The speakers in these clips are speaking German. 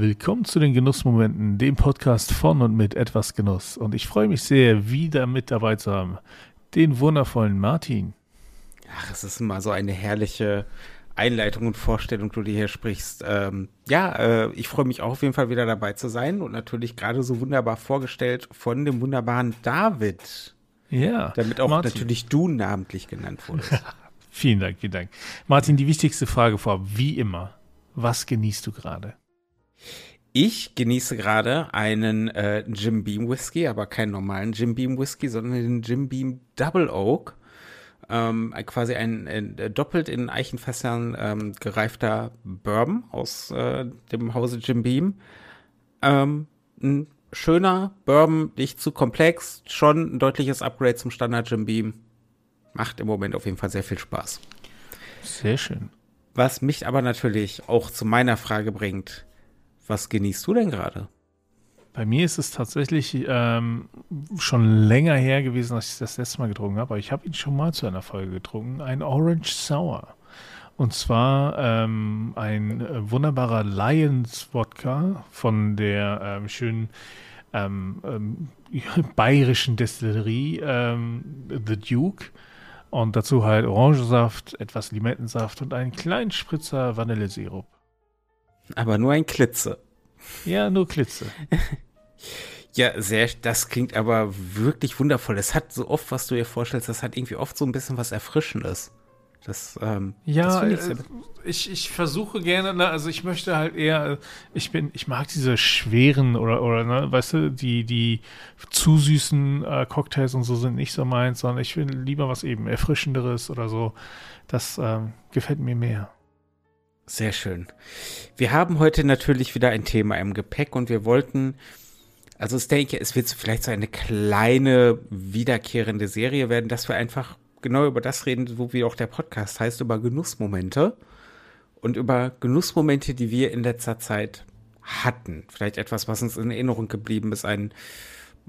Willkommen zu den Genussmomenten, dem Podcast von und mit etwas Genuss. Und ich freue mich sehr, wieder mit dabei zu haben, den wundervollen Martin. Ach, es ist immer so eine herrliche Einleitung und Vorstellung, du dir hier sprichst. Ähm, ja, äh, ich freue mich auch auf jeden Fall wieder dabei zu sein und natürlich gerade so wunderbar vorgestellt von dem wunderbaren David. Ja. Damit auch Martin. natürlich du namentlich genannt wurdest. vielen Dank, vielen Dank. Martin, die wichtigste Frage vorab, wie immer. Was genießt du gerade? Ich genieße gerade einen äh, Jim Beam Whisky, aber keinen normalen Jim Beam Whisky, sondern den Jim Beam Double Oak. Ähm, quasi ein, äh, doppelt in Eichenfässern ähm, gereifter Bourbon aus äh, dem Hause Jim Beam. Ähm, ein schöner Bourbon, nicht zu komplex, schon ein deutliches Upgrade zum Standard Jim Beam. Macht im Moment auf jeden Fall sehr viel Spaß. Sehr schön. Was mich aber natürlich auch zu meiner Frage bringt, was genießt du denn gerade? Bei mir ist es tatsächlich ähm, schon länger her gewesen, als ich das letzte Mal getrunken habe, aber ich habe ihn schon mal zu einer Folge getrunken. Ein Orange Sour. Und zwar ähm, ein äh, wunderbarer Lions Wodka von der ähm, schönen ähm, ähm, bayerischen Destillerie ähm, The Duke. Und dazu halt Orangensaft, etwas Limettensaft und einen kleinen Spritzer Vanillesirup. Aber nur ein Klitze. Ja, nur Klitze. ja, sehr, das klingt aber wirklich wundervoll. Es hat so oft, was du dir vorstellst, das hat irgendwie oft so ein bisschen was Erfrischendes. Das, ähm, ja, das ich, äh, ich, ich, versuche gerne, ne, also ich möchte halt eher, ich bin, ich mag diese schweren oder, oder, ne, weißt du, die, die zu süßen äh, Cocktails und so sind nicht so meins, sondern ich will lieber was eben Erfrischenderes oder so. Das ähm, gefällt mir mehr. Sehr schön. Wir haben heute natürlich wieder ein Thema im Gepäck und wir wollten, also ich denke, es wird vielleicht so eine kleine wiederkehrende Serie werden, dass wir einfach genau über das reden, wo wie auch der Podcast heißt, über Genussmomente und über Genussmomente, die wir in letzter Zeit hatten. Vielleicht etwas, was uns in Erinnerung geblieben ist, ein,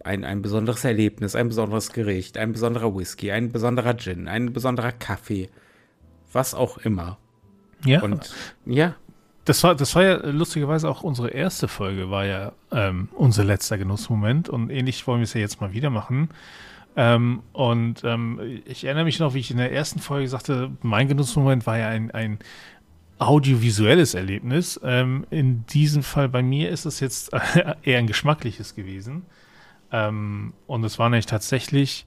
ein, ein besonderes Erlebnis, ein besonderes Gericht, ein besonderer Whisky, ein besonderer Gin, ein besonderer Kaffee, was auch immer. Ja. Und ja. Das war, das war ja lustigerweise auch unsere erste Folge, war ja ähm, unser letzter Genussmoment und ähnlich wollen wir es ja jetzt mal wieder machen. Ähm, und ähm, ich erinnere mich noch, wie ich in der ersten Folge sagte, mein Genussmoment war ja ein, ein audiovisuelles Erlebnis. Ähm, in diesem Fall bei mir ist es jetzt eher ein geschmackliches gewesen. Ähm, und es war nämlich tatsächlich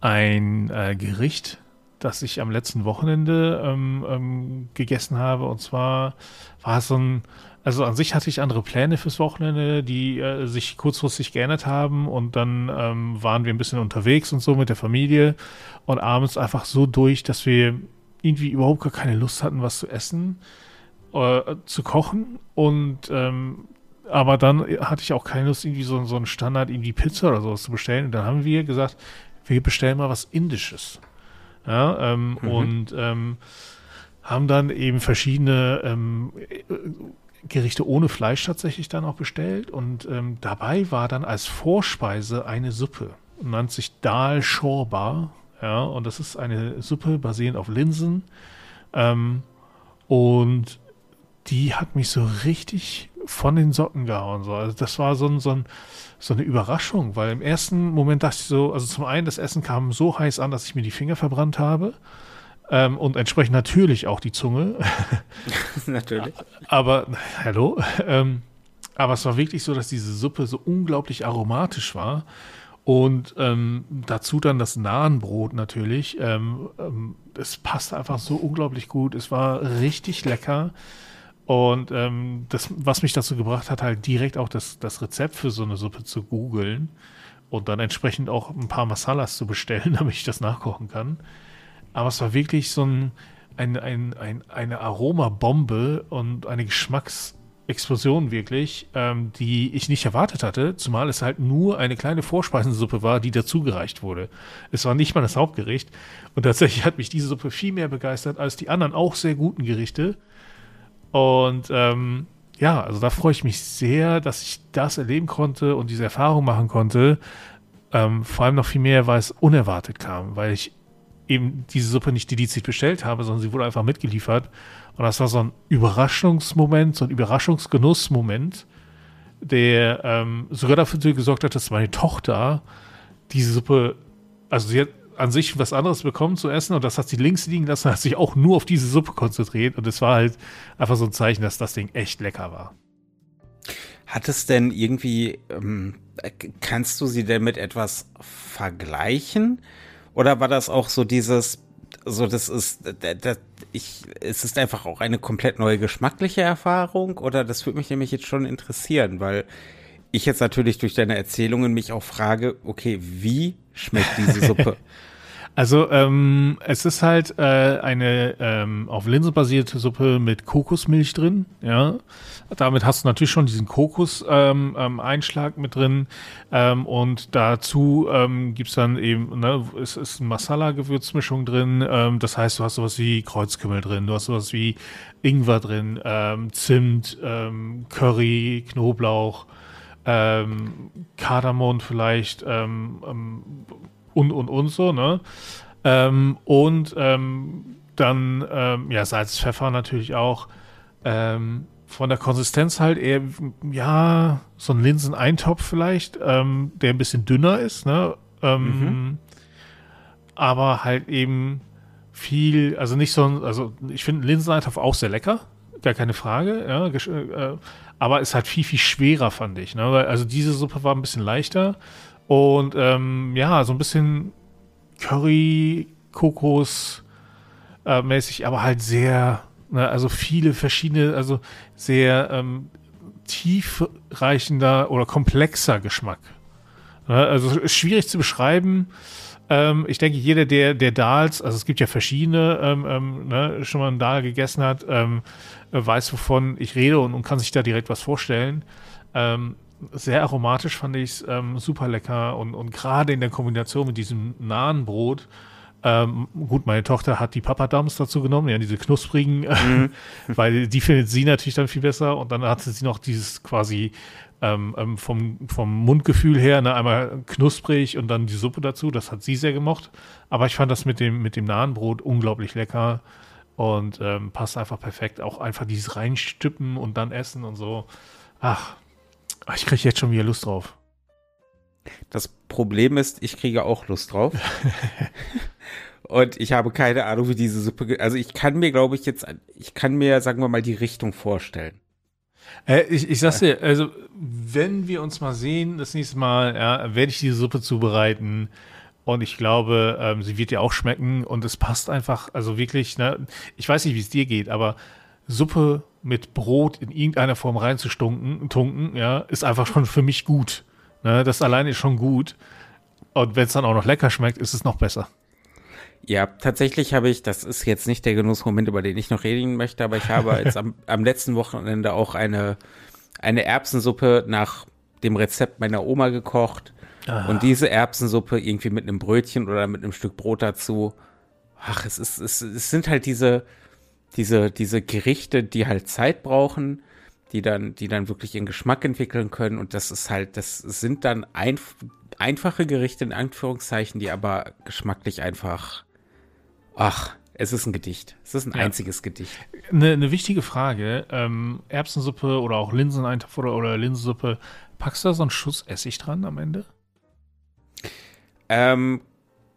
ein äh, Gericht, das ich am letzten Wochenende ähm, ähm, gegessen habe. Und zwar war es so ein, also an sich hatte ich andere Pläne fürs Wochenende, die äh, sich kurzfristig geändert haben. Und dann ähm, waren wir ein bisschen unterwegs und so mit der Familie und abends einfach so durch, dass wir irgendwie überhaupt gar keine Lust hatten, was zu essen, äh, zu kochen. Und ähm, aber dann hatte ich auch keine Lust, irgendwie so, so einen Standard, irgendwie Pizza oder sowas zu bestellen. Und dann haben wir gesagt, wir bestellen mal was Indisches. Ja, ähm, mhm. Und ähm, haben dann eben verschiedene ähm, Gerichte ohne Fleisch tatsächlich dann auch bestellt. Und ähm, dabei war dann als Vorspeise eine Suppe. Nennt sich Dal Shorba. Ja, und das ist eine Suppe basierend auf Linsen. Ähm, und die hat mich so richtig von den Socken gehauen. So. Also das war so, ein, so, ein, so eine Überraschung, weil im ersten Moment dachte ich so, also zum einen, das Essen kam so heiß an, dass ich mir die Finger verbrannt habe. Ähm, und entsprechend natürlich auch die Zunge. natürlich. Aber, hallo. Ähm, aber es war wirklich so, dass diese Suppe so unglaublich aromatisch war. Und ähm, dazu dann das Nahenbrot natürlich. Ähm, ähm, es passte einfach so unglaublich gut. Es war richtig lecker. Und ähm, das, was mich dazu gebracht hat, halt direkt auch das, das Rezept für so eine Suppe zu googeln und dann entsprechend auch ein paar Masalas zu bestellen, damit ich das nachkochen kann. Aber es war wirklich so ein, ein, ein, ein eine Aromabombe und eine Geschmacksexplosion wirklich, ähm, die ich nicht erwartet hatte, zumal es halt nur eine kleine Vorspeisensuppe war, die dazugereicht wurde. Es war nicht mal das Hauptgericht. Und tatsächlich hat mich diese Suppe viel mehr begeistert als die anderen auch sehr guten Gerichte. Und ähm, ja, also da freue ich mich sehr, dass ich das erleben konnte und diese Erfahrung machen konnte. Ähm, vor allem noch viel mehr, weil es unerwartet kam, weil ich eben diese Suppe nicht dediziert bestellt habe, sondern sie wurde einfach mitgeliefert. Und das war so ein Überraschungsmoment, so ein Überraschungsgenussmoment, der ähm, sogar dafür gesorgt hat, dass meine Tochter diese Suppe, also sie hat an sich was anderes bekommen zu essen und das hat sie links liegen lassen, hat sich auch nur auf diese Suppe konzentriert und es war halt einfach so ein Zeichen, dass das Ding echt lecker war. Hat es denn irgendwie, ähm, kannst du sie denn mit etwas vergleichen? Oder war das auch so dieses, so das ist, das, ich, es ist einfach auch eine komplett neue geschmackliche Erfahrung? Oder das würde mich nämlich jetzt schon interessieren, weil ich jetzt natürlich durch deine Erzählungen mich auch frage, okay, wie schmeckt diese Suppe? Also ähm, es ist halt äh, eine ähm, auf Linsen basierte Suppe mit Kokosmilch drin. Ja, damit hast du natürlich schon diesen Kokos-Einschlag ähm, ähm mit drin ähm, und dazu ähm, gibt's dann eben, ne, es ist eine Masala-Gewürzmischung drin. Ähm, das heißt, du hast sowas wie Kreuzkümmel drin, du hast sowas wie Ingwer drin, Zimt, Curry, Knoblauch, Kardamom vielleicht. Und, und, und so, ne? Ähm, und ähm, dann, ähm, ja, Salz, Pfeffer natürlich auch. Ähm, von der Konsistenz halt eher, ja, so ein Linseneintopf vielleicht, ähm, der ein bisschen dünner ist, ne? Ähm, mhm. Aber halt eben viel, also nicht so ein, also ich finde Linseneintopf auch sehr lecker, gar keine Frage, ja, äh, aber ist halt viel, viel schwerer, fand ich, ne? Weil, also diese Suppe war ein bisschen leichter und ähm, ja, so ein bisschen Curry, Kokos äh, mäßig, aber halt sehr, ne, also viele verschiedene, also sehr ähm, tiefreichender oder komplexer Geschmack. Ne, also schwierig zu beschreiben. Ähm, ich denke, jeder, der, der Dals, also es gibt ja verschiedene, ähm, ähm, ne, schon mal einen Dahl gegessen hat, ähm, weiß, wovon ich rede und, und, kann sich da direkt was vorstellen. Sehr aromatisch fand ich es, ähm, super lecker und, und gerade in der Kombination mit diesem nahen Brot. Ähm, gut, meine Tochter hat die Papadams dazu genommen, ja, diese knusprigen, mhm. weil die findet sie natürlich dann viel besser und dann hatte sie noch dieses quasi ähm, ähm, vom, vom Mundgefühl her, ne, einmal knusprig und dann die Suppe dazu, das hat sie sehr gemocht. Aber ich fand das mit dem, mit dem nahen Brot unglaublich lecker und ähm, passt einfach perfekt. Auch einfach dieses reinstippen und dann essen und so. Ach, ich kriege jetzt schon wieder Lust drauf. Das Problem ist, ich kriege auch Lust drauf. Und ich habe keine Ahnung, wie diese Suppe. Also ich kann mir, glaube ich, jetzt, ich kann mir, sagen wir mal, die Richtung vorstellen. Äh, ich, ich sag's dir, also wenn wir uns mal sehen, das nächste Mal, ja, werde ich diese Suppe zubereiten. Und ich glaube, ähm, sie wird dir auch schmecken und es passt einfach, also wirklich, ne, ich weiß nicht, wie es dir geht, aber Suppe mit Brot in irgendeiner Form reinzustunken, tunken, ja, ist einfach schon für mich gut. Ne? Das alleine ist schon gut. Und wenn es dann auch noch lecker schmeckt, ist es noch besser. Ja, tatsächlich habe ich, das ist jetzt nicht der Genussmoment, über den ich noch reden möchte, aber ich habe jetzt am, am letzten Wochenende auch eine, eine Erbsensuppe nach dem Rezept meiner Oma gekocht. Aha. Und diese Erbsensuppe irgendwie mit einem Brötchen oder mit einem Stück Brot dazu. Ach, es ist, es, es sind halt diese, diese, diese Gerichte, die halt Zeit brauchen, die dann, die dann wirklich ihren Geschmack entwickeln können. Und das ist halt, das sind dann ein, einfache Gerichte in Anführungszeichen, die aber geschmacklich einfach, ach, es ist ein Gedicht. Es ist ein ja. einziges Gedicht. Eine, eine wichtige Frage. Ähm, Erbsensuppe oder auch Linseneintopf oder, oder Linsensuppe, packst du da so einen Schuss Essig dran am Ende? Ähm,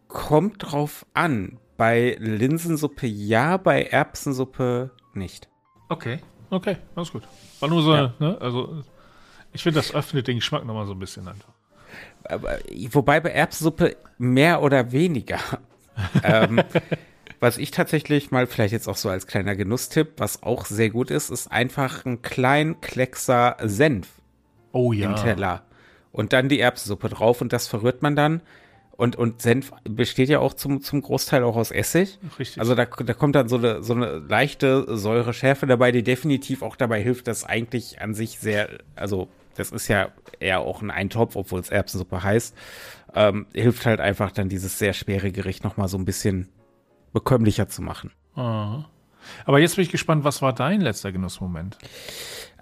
kommt drauf an. Bei Linsensuppe ja, bei Erbsensuppe nicht. Okay, okay, alles gut. War nur so, ja. ne? Also, ich finde, das öffnet den Geschmack nochmal so ein bisschen einfach. Aber, wobei bei Erbsensuppe mehr oder weniger. ähm, was ich tatsächlich mal, vielleicht jetzt auch so als kleiner Genusstipp, was auch sehr gut ist, ist einfach ein klein Kleckser Senf oh, ja. im Teller. Und dann die Erbsensuppe drauf und das verrührt man dann und, und Senf besteht ja auch zum, zum Großteil auch aus Essig. Richtig. Also da, da kommt dann so eine, so eine leichte Säure-Schärfe dabei, die definitiv auch dabei hilft, dass eigentlich an sich sehr, also das ist ja eher auch ein Eintopf, obwohl es Erbsensuppe heißt, ähm, hilft halt einfach dann dieses sehr schwere Gericht nochmal so ein bisschen bekömmlicher zu machen. Aha. Aber jetzt bin ich gespannt, was war dein letzter Genussmoment?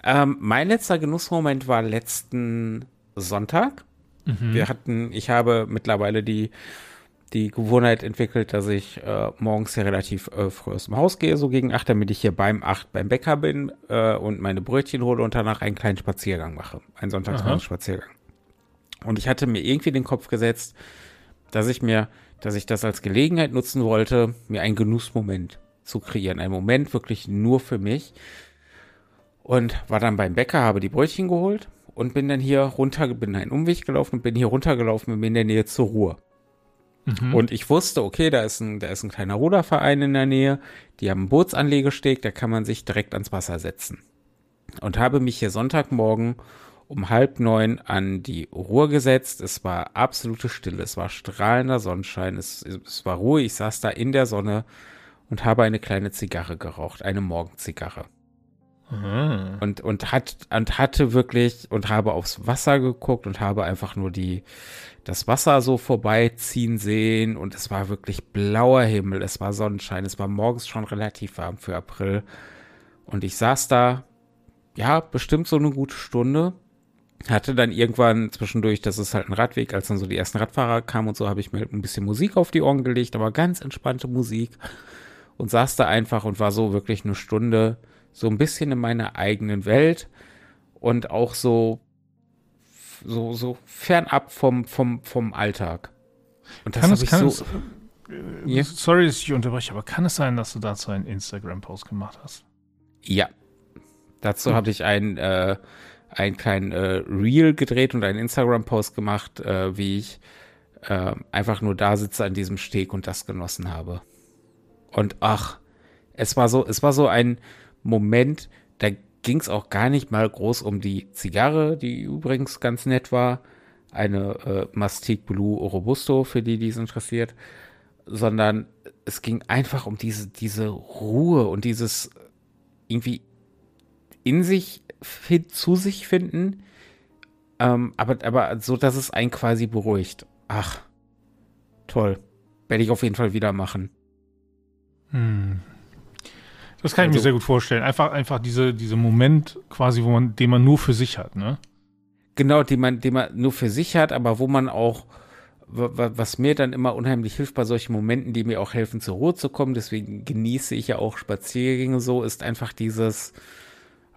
Ähm, mein letzter Genussmoment war letzten Sonntag. Mhm. Wir hatten, ich habe mittlerweile die, die Gewohnheit entwickelt, dass ich äh, morgens ja relativ äh, früh aus dem Haus gehe, so gegen acht, damit ich hier beim acht beim Bäcker bin äh, und meine Brötchen hole und danach einen kleinen Spaziergang mache. Einen Sonntagsmorgens-Spaziergang. Und ich hatte mir irgendwie den Kopf gesetzt, dass ich mir, dass ich das als Gelegenheit nutzen wollte, mir einen Genussmoment zu kreieren. Ein Moment wirklich nur für mich. Und war dann beim Bäcker, habe die Brötchen geholt und bin dann hier runter, bin einen Umweg gelaufen und bin hier runtergelaufen und bin in der Nähe zur Ruhr. Mhm. Und ich wusste, okay, da ist, ein, da ist ein kleiner Ruderverein in der Nähe, die haben einen Bootsanlegesteg, da kann man sich direkt ans Wasser setzen. Und habe mich hier Sonntagmorgen um halb neun an die Ruhr gesetzt. Es war absolute Stille, es war strahlender Sonnenschein, es, es war ruhig, ich saß da in der Sonne und habe eine kleine Zigarre geraucht, eine Morgenzigarre. Mhm. Und, und, hat, und hatte wirklich und habe aufs Wasser geguckt und habe einfach nur die, das Wasser so vorbeiziehen sehen und es war wirklich blauer Himmel, es war Sonnenschein, es war morgens schon relativ warm für April. Und ich saß da, ja, bestimmt so eine gute Stunde hatte dann irgendwann zwischendurch, das ist halt ein Radweg, als dann so die ersten Radfahrer kamen und so, habe ich mir ein bisschen Musik auf die Ohren gelegt, aber ganz entspannte Musik und saß da einfach und war so wirklich eine Stunde so ein bisschen in meiner eigenen Welt und auch so so so fernab vom vom vom Alltag. Und das habe ich so es, äh, Sorry, dass ich unterbreche, aber kann es sein, dass du dazu einen Instagram Post gemacht hast? Ja. Dazu hm. habe ich einen äh, ein kleinen äh, Reel gedreht und einen Instagram-Post gemacht, äh, wie ich äh, einfach nur da sitze an diesem Steg und das genossen habe. Und ach, es war so, es war so ein Moment, da ging es auch gar nicht mal groß um die Zigarre, die übrigens ganz nett war, eine äh, Mastic Blue Robusto, für die, die es interessiert, sondern es ging einfach um diese, diese Ruhe und dieses irgendwie in sich zu sich finden. Ähm, aber, aber so, dass es einen quasi beruhigt. Ach, toll. Werde ich auf jeden Fall wieder machen. Hm. Das kann ich also, mir sehr gut vorstellen. Einfach, einfach diese, diese Moment quasi, wo man, den man nur für sich hat, ne? Genau, den man, den man nur für sich hat, aber wo man auch, was mir dann immer unheimlich hilft bei solchen Momenten, die mir auch helfen, zur Ruhe zu kommen, deswegen genieße ich ja auch Spaziergänge so, ist einfach dieses,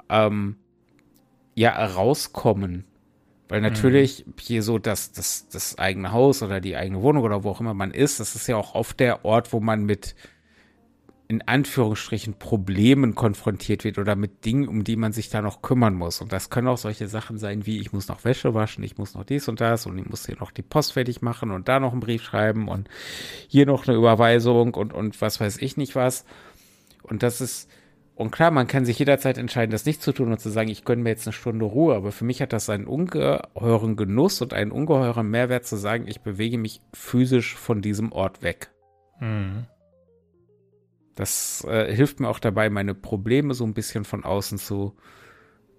ähm, ja rauskommen. Weil mhm. natürlich mhm. hier so das, das, das eigene Haus oder die eigene Wohnung oder wo auch immer man ist, das ist ja auch oft der Ort, wo man mit in Anführungsstrichen Problemen konfrontiert wird oder mit Dingen, um die man sich da noch kümmern muss. Und das können auch solche Sachen sein wie, ich muss noch Wäsche waschen, ich muss noch dies und das und ich muss hier noch die Post fertig machen und da noch einen Brief schreiben und hier noch eine Überweisung und, und was weiß ich nicht was. Und das ist, und klar, man kann sich jederzeit entscheiden, das nicht zu tun und zu sagen, ich gönne mir jetzt eine Stunde Ruhe. Aber für mich hat das einen ungeheuren Genuss und einen ungeheuren Mehrwert zu sagen, ich bewege mich physisch von diesem Ort weg. Mhm. Das äh, hilft mir auch dabei, meine Probleme so ein bisschen von außen zu,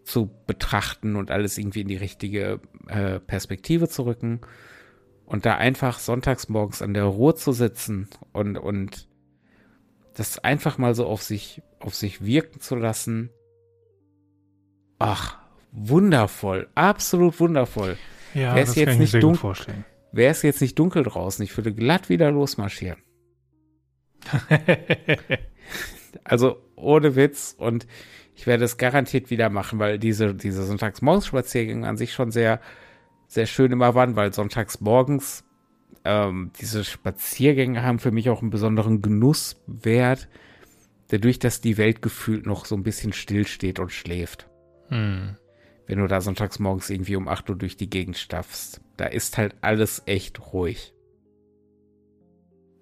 zu betrachten und alles irgendwie in die richtige äh, Perspektive zu rücken. Und da einfach sonntags morgens an der Ruhe zu sitzen und, und das einfach mal so auf sich, auf sich wirken zu lassen. Ach, wundervoll, absolut wundervoll. Ja, Wär's das jetzt kann ich nicht mir sehr gut vorstellen. Wäre es jetzt nicht dunkel draußen, ich würde glatt wieder losmarschieren. also ohne Witz und ich werde es garantiert wieder machen, weil diese, diese Sonntagsmorgens-Spaziergänge an sich schon sehr, sehr schön immer waren, weil sonntagsmorgens ähm, diese Spaziergänge haben für mich auch einen besonderen Genusswert, dadurch, dass die Welt gefühlt noch so ein bisschen stillsteht und schläft. Hm. Wenn du da sonntags morgens irgendwie um 8 Uhr durch die Gegend staffst, da ist halt alles echt ruhig.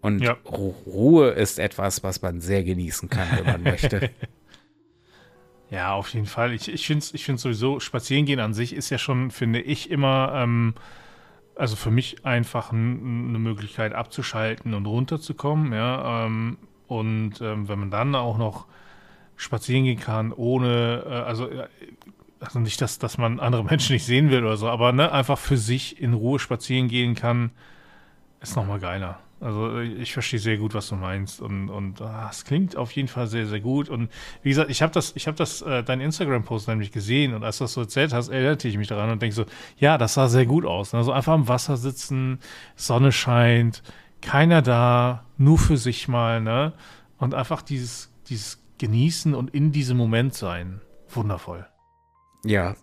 Und ja. Ruhe ist etwas, was man sehr genießen kann, wenn man möchte. Ja, auf jeden Fall. Ich, ich finde es ich sowieso, Spazierengehen an sich ist ja schon, finde ich, immer ähm, also für mich einfach eine Möglichkeit abzuschalten und runterzukommen, ja. Ähm, und ähm, wenn man dann auch noch spazieren gehen kann, ohne, äh, also, also nicht, dass, dass man andere Menschen nicht sehen will oder so, aber ne, einfach für sich in Ruhe spazieren gehen kann, ist nochmal geiler. Also ich verstehe sehr gut, was du meinst und und ah, es klingt auf jeden Fall sehr sehr gut und wie gesagt, ich habe das ich habe das äh, dein Instagram Post nämlich gesehen und als du das so erzählt hast, erinnerte ich mich daran und denke so, ja, das sah sehr gut aus. Also einfach am Wasser sitzen, Sonne scheint, keiner da, nur für sich mal, ne? Und einfach dieses, dieses Genießen und in diesem Moment sein. Wundervoll. Ja.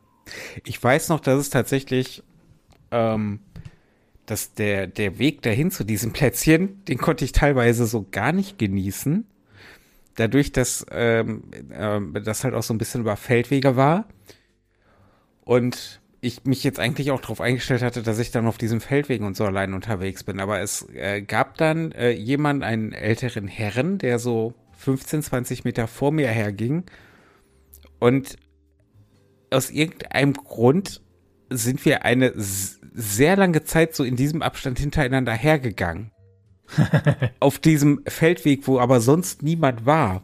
Ich weiß noch, dass es tatsächlich, ähm, dass der, der Weg dahin zu diesem Plätzchen, den konnte ich teilweise so gar nicht genießen. Dadurch, dass ähm, äh, das halt auch so ein bisschen über Feldwege war. Und ich mich jetzt eigentlich auch darauf eingestellt hatte, dass ich dann auf diesem Feldwegen und so allein unterwegs bin. Aber es äh, gab dann äh, jemand, einen älteren Herren, der so 15, 20 Meter vor mir herging. Und aus irgendeinem Grund sind wir eine sehr lange Zeit so in diesem Abstand hintereinander hergegangen. auf diesem Feldweg, wo aber sonst niemand war.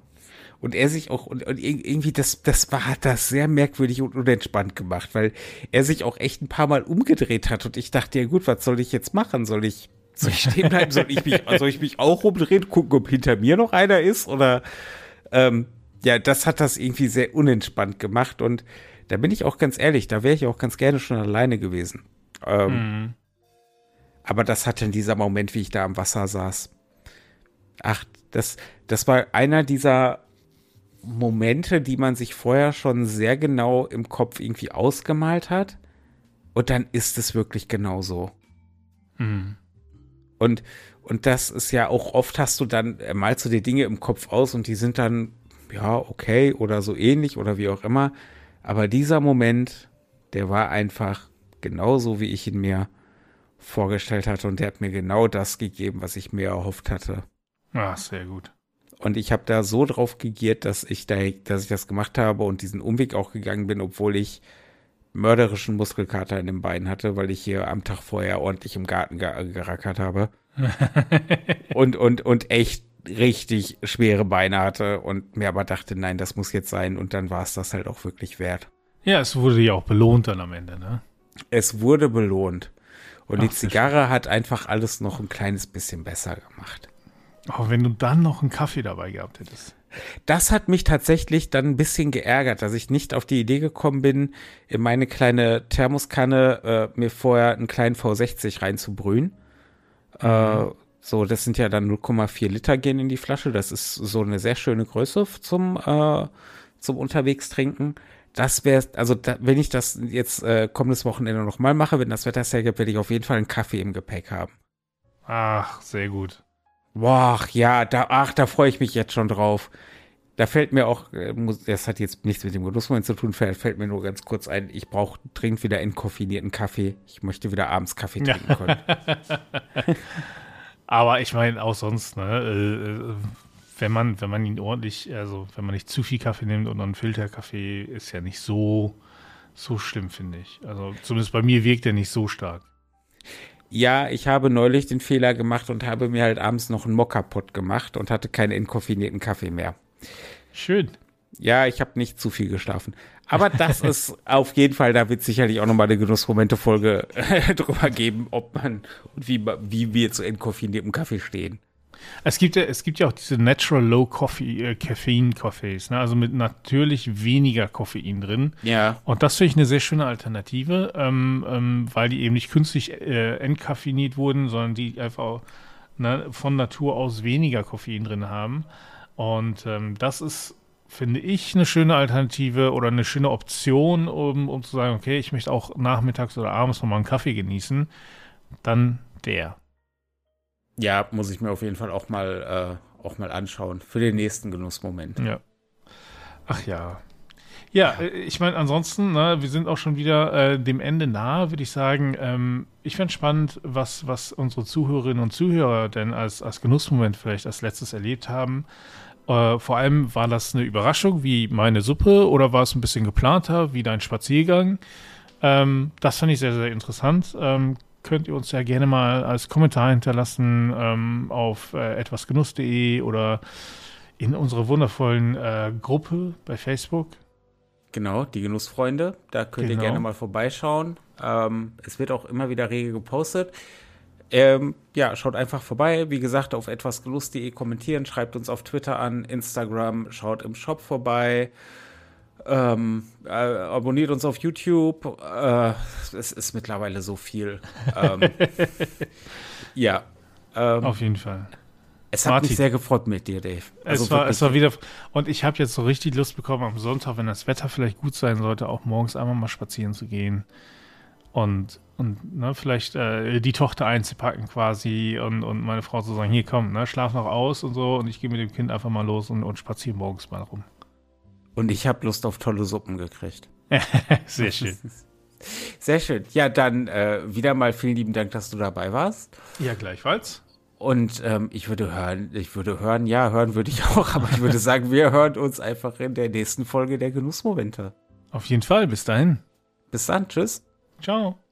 Und er sich auch, und, und irgendwie, das, das war, hat das sehr merkwürdig und unentspannt gemacht, weil er sich auch echt ein paar Mal umgedreht hat und ich dachte, ja gut, was soll ich jetzt machen? Soll ich, soll ich stehen bleiben? Soll ich mich, soll ich mich auch umdrehen, gucken, ob hinter mir noch einer ist? Oder, ähm, ja, das hat das irgendwie sehr unentspannt gemacht und da bin ich auch ganz ehrlich, da wäre ich auch ganz gerne schon alleine gewesen. Ähm, mhm. Aber das hatte in dieser Moment, wie ich da am Wasser saß. Ach, das, das war einer dieser Momente, die man sich vorher schon sehr genau im Kopf irgendwie ausgemalt hat. Und dann ist es wirklich genauso. Mhm. Und, und das ist ja auch oft hast du dann, äh, malst du dir Dinge im Kopf aus und die sind dann, ja, okay oder so ähnlich oder wie auch immer. Aber dieser Moment, der war einfach genauso, wie ich ihn mir vorgestellt hatte und der hat mir genau das gegeben, was ich mir erhofft hatte. Ah, sehr gut. Und ich habe da so drauf gegiert, dass ich da, dass ich das gemacht habe und diesen Umweg auch gegangen bin, obwohl ich mörderischen Muskelkater in den Beinen hatte, weil ich hier am Tag vorher ordentlich im Garten ge gerackert habe. und, und, und echt richtig schwere Beine hatte und mir aber dachte, nein, das muss jetzt sein und dann war es das halt auch wirklich wert. Ja, es wurde ja auch belohnt dann am Ende, ne? Es wurde belohnt. Und Ach, die Zigarre hat einfach alles noch ein kleines bisschen besser gemacht. Aber wenn du dann noch einen Kaffee dabei gehabt hättest. Das hat mich tatsächlich dann ein bisschen geärgert, dass ich nicht auf die Idee gekommen bin, in meine kleine Thermoskanne äh, mir vorher einen kleinen V60 reinzubrühen. Äh, mhm. Äh, so, das sind ja dann 0,4 Liter gehen in die Flasche. Das ist so eine sehr schöne Größe zum, äh, zum unterwegs trinken. Das wäre, also da, wenn ich das jetzt äh, kommendes Wochenende nochmal mache, wenn das Wetter sehr gibt, werde ich auf jeden Fall einen Kaffee im Gepäck haben. Ach, sehr gut. Boah, ja, da, ach, da freue ich mich jetzt schon drauf. Da fällt mir auch, äh, das hat jetzt nichts mit dem Genussmoment zu tun, fällt, mir nur ganz kurz ein, ich brauche dringend wieder entkoffinierten Kaffee. Ich möchte wieder abends Kaffee trinken können. Aber ich meine, auch sonst, ne, äh, wenn man, wenn man ihn ordentlich, also wenn man nicht zu viel Kaffee nimmt und einen Filterkaffee, ist ja nicht so, so schlimm, finde ich. Also zumindest bei mir wirkt er nicht so stark. Ja, ich habe neulich den Fehler gemacht und habe mir halt abends noch einen Mokka-Pot gemacht und hatte keinen entkoffinierten Kaffee mehr. Schön. Ja, ich habe nicht zu viel geschlafen. Aber das ist auf jeden Fall, da wird sicherlich auch nochmal eine Genussmomente-Folge drüber geben, ob man und wie, wie wir zu entkoffiniertem Kaffee stehen. Es gibt ja, es gibt ja auch diese Natural Low Coffee, äh, Caffeine Coffees, ne? also mit natürlich weniger Koffein drin. Ja. Und das finde ich eine sehr schöne Alternative, ähm, ähm, weil die eben nicht künstlich äh, entkaffeiniert wurden, sondern die einfach ne, von Natur aus weniger Koffein drin haben. Und ähm, das ist, finde ich, eine schöne Alternative oder eine schöne Option, um, um zu sagen, okay, ich möchte auch nachmittags oder abends nochmal einen Kaffee genießen. Dann der. Ja, muss ich mir auf jeden Fall auch mal, äh, auch mal anschauen für den nächsten Genussmoment. Ja. Ach ja. Ja. Äh, ich meine, ansonsten, ne, wir sind auch schon wieder äh, dem Ende nahe, würde ich sagen. Ähm, ich fände spannend, was, was unsere Zuhörerinnen und Zuhörer denn als, als Genussmoment vielleicht als letztes erlebt haben. Äh, vor allem war das eine Überraschung, wie meine Suppe, oder war es ein bisschen geplanter, wie dein Spaziergang? Ähm, das fand ich sehr, sehr interessant. Ähm, könnt ihr uns ja gerne mal als Kommentar hinterlassen ähm, auf äh, etwasgenuss.de oder in unserer wundervollen äh, Gruppe bei Facebook. Genau, die Genussfreunde. Da könnt genau. ihr gerne mal vorbeischauen. Ähm, es wird auch immer wieder rege gepostet. Ähm, ja, schaut einfach vorbei. Wie gesagt, auf etwasgenuss.de kommentieren, schreibt uns auf Twitter an, Instagram, schaut im Shop vorbei. Ähm, äh, abonniert uns auf YouTube. Äh, es ist mittlerweile so viel. ähm, ja. Ähm, Auf jeden Fall. Es hat Martin. mich sehr gefreut mit dir, Dave. Also es, war, es war wieder. Und ich habe jetzt so richtig Lust bekommen, am Sonntag, wenn das Wetter vielleicht gut sein sollte, auch morgens einmal mal spazieren zu gehen. Und, und ne, vielleicht äh, die Tochter einzupacken quasi und, und meine Frau zu sagen: Hier komm, ne, schlaf noch aus und so. Und ich gehe mit dem Kind einfach mal los und, und spaziere morgens mal rum. Und ich habe Lust auf tolle Suppen gekriegt. Sehr schön. Sehr schön. Ja, dann äh, wieder mal vielen lieben Dank, dass du dabei warst. Ja, gleichfalls. Und ähm, ich würde hören, ich würde hören, ja, hören würde ich auch, aber ich würde sagen, wir hören uns einfach in der nächsten Folge der Genussmomente. Auf jeden Fall, bis dahin. Bis dann, tschüss. Ciao.